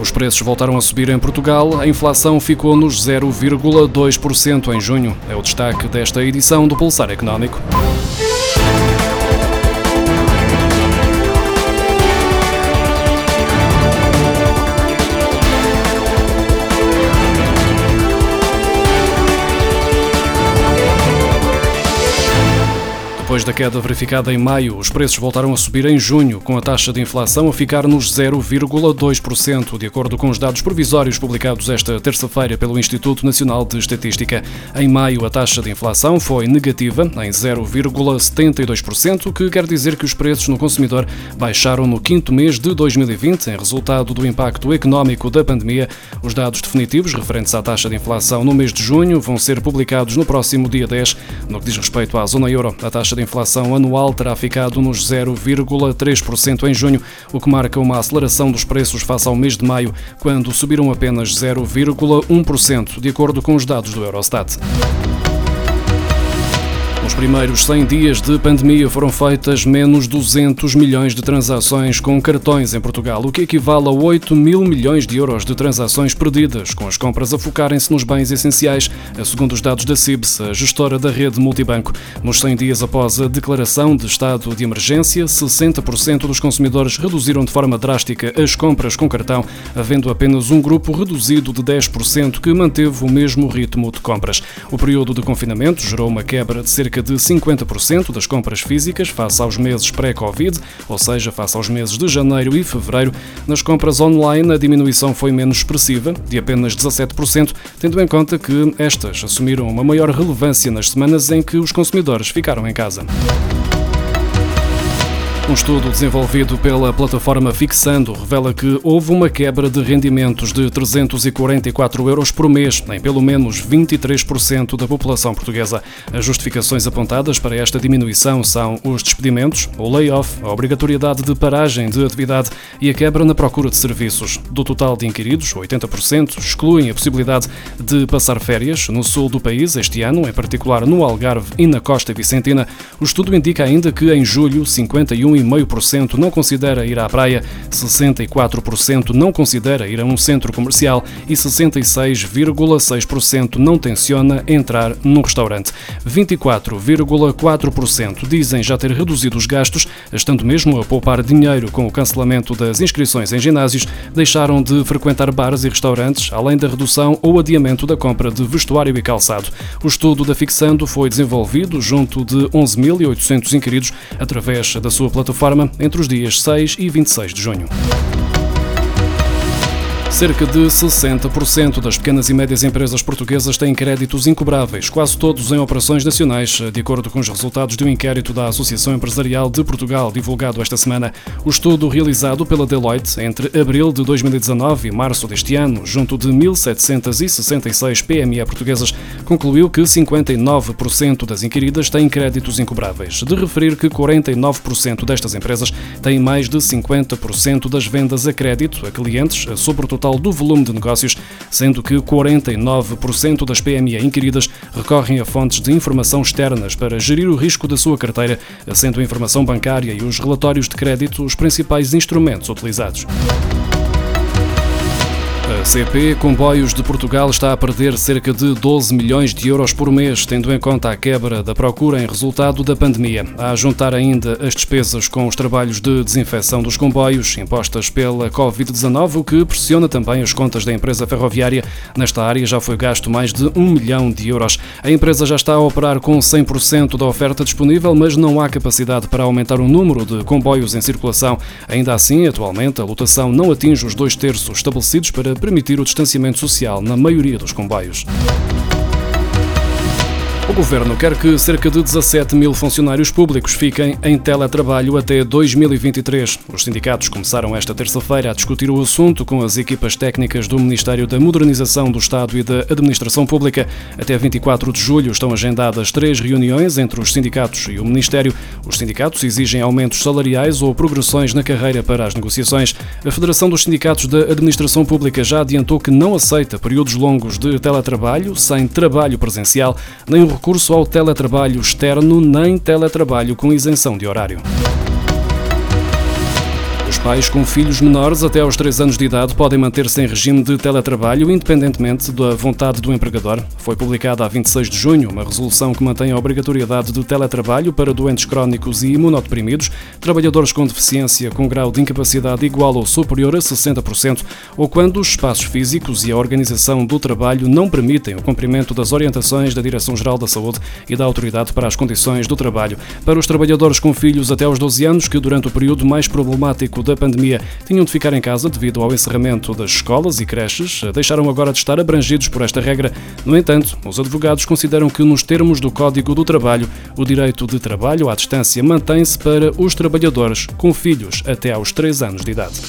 Os preços voltaram a subir em Portugal, a inflação ficou nos 0,2% em junho. É o destaque desta edição do Pulsar Económico. Depois da queda verificada em maio, os preços voltaram a subir em junho, com a taxa de inflação a ficar nos 0,2%, de acordo com os dados provisórios publicados esta terça-feira pelo Instituto Nacional de Estatística. Em maio, a taxa de inflação foi negativa, em 0,72%, que quer dizer que os preços no consumidor baixaram no quinto mês de 2020, em resultado do impacto económico da pandemia. Os dados definitivos referentes à taxa de inflação no mês de junho vão ser publicados no próximo dia 10. No que diz respeito à zona euro, a taxa de de inflação anual terá ficado nos 0,3% em junho, o que marca uma aceleração dos preços face ao mês de maio, quando subiram apenas 0,1%, de acordo com os dados do Eurostat. Nos primeiros 100 dias de pandemia foram feitas menos 200 milhões de transações com cartões em Portugal, o que equivale a 8 mil milhões de euros de transações perdidas, com as compras a focarem-se nos bens essenciais, segundo os dados da CIBS, a gestora da rede multibanco. Nos 100 dias após a declaração de estado de emergência, 60% dos consumidores reduziram de forma drástica as compras com cartão, havendo apenas um grupo reduzido de 10% que manteve o mesmo ritmo de compras. O período de confinamento gerou uma quebra de cerca cerca de 50% das compras físicas face aos meses pré-Covid, ou seja, face aos meses de janeiro e fevereiro. Nas compras online, a diminuição foi menos expressiva, de apenas 17%, tendo em conta que estas assumiram uma maior relevância nas semanas em que os consumidores ficaram em casa. Um estudo desenvolvido pela plataforma Fixando revela que houve uma quebra de rendimentos de 344 euros por mês em pelo menos 23% da população portuguesa. As justificações apontadas para esta diminuição são os despedimentos, o layoff, a obrigatoriedade de paragem de atividade e a quebra na procura de serviços. Do total de inquiridos, 80% excluem a possibilidade de passar férias no sul do país este ano, em particular no Algarve e na Costa Vicentina. O estudo indica ainda que em julho 51 5,5% não considera ir à praia, 64% não considera ir a um centro comercial e 66,6% não tenciona entrar num restaurante. 24,4% dizem já ter reduzido os gastos, estando mesmo a poupar dinheiro com o cancelamento das inscrições em ginásios, deixaram de frequentar bares e restaurantes, além da redução ou adiamento da compra de vestuário e calçado. O estudo da Fixando foi desenvolvido junto de 11.800 inquiridos através da sua plataforma plataforma entre os dias 6 e 26 de junho. Cerca de 60% das pequenas e médias empresas portuguesas têm créditos incobráveis, quase todos em operações nacionais, de acordo com os resultados de um inquérito da Associação Empresarial de Portugal, divulgado esta semana. O estudo realizado pela Deloitte entre abril de 2019 e março deste ano, junto de 1.766 PME portuguesas, concluiu que 59% das inquiridas têm créditos incobráveis. De referir que 49% destas empresas têm mais de 50% das vendas a crédito a clientes sobre o total do volume de negócios, sendo que 49% das PME inquiridas recorrem a fontes de informação externas para gerir o risco da sua carteira, sendo a informação bancária e os relatórios de crédito os principais instrumentos utilizados. A CP Comboios de Portugal está a perder cerca de 12 milhões de euros por mês, tendo em conta a quebra da procura em resultado da pandemia. A juntar ainda as despesas com os trabalhos de desinfecção dos comboios impostas pela Covid-19, o que pressiona também as contas da empresa ferroviária. Nesta área já foi gasto mais de 1 milhão de euros. A empresa já está a operar com 100% da oferta disponível, mas não há capacidade para aumentar o número de comboios em circulação. Ainda assim, atualmente, a lotação não atinge os dois terços estabelecidos para permitir o distanciamento social na maioria dos comboios. O governo quer que cerca de 17 mil funcionários públicos fiquem em teletrabalho até 2023. Os sindicatos começaram esta terça-feira a discutir o assunto com as equipas técnicas do Ministério da Modernização do Estado e da Administração Pública. Até 24 de julho estão agendadas três reuniões entre os sindicatos e o Ministério. Os sindicatos exigem aumentos salariais ou progressões na carreira para as negociações. A Federação dos Sindicatos da Administração Pública já adiantou que não aceita períodos longos de teletrabalho sem trabalho presencial, nem o recurso ao teletrabalho externo nem teletrabalho com isenção de horário. Pais com filhos menores até aos 3 anos de idade podem manter-se em regime de teletrabalho, independentemente da vontade do empregador. Foi publicada a 26 de junho uma resolução que mantém a obrigatoriedade de teletrabalho para doentes crónicos e imunodeprimidos, trabalhadores com deficiência com grau de incapacidade igual ou superior a 60%, ou quando os espaços físicos e a organização do trabalho não permitem o cumprimento das orientações da Direção-Geral da Saúde e da Autoridade para as Condições do Trabalho. Para os trabalhadores com filhos até aos 12 anos, que durante o período mais problemático da pandemia tinham de ficar em casa devido ao encerramento das escolas e creches, deixaram agora de estar abrangidos por esta regra. No entanto, os advogados consideram que, nos termos do Código do Trabalho, o direito de trabalho à distância mantém-se para os trabalhadores com filhos até aos 3 anos de idade.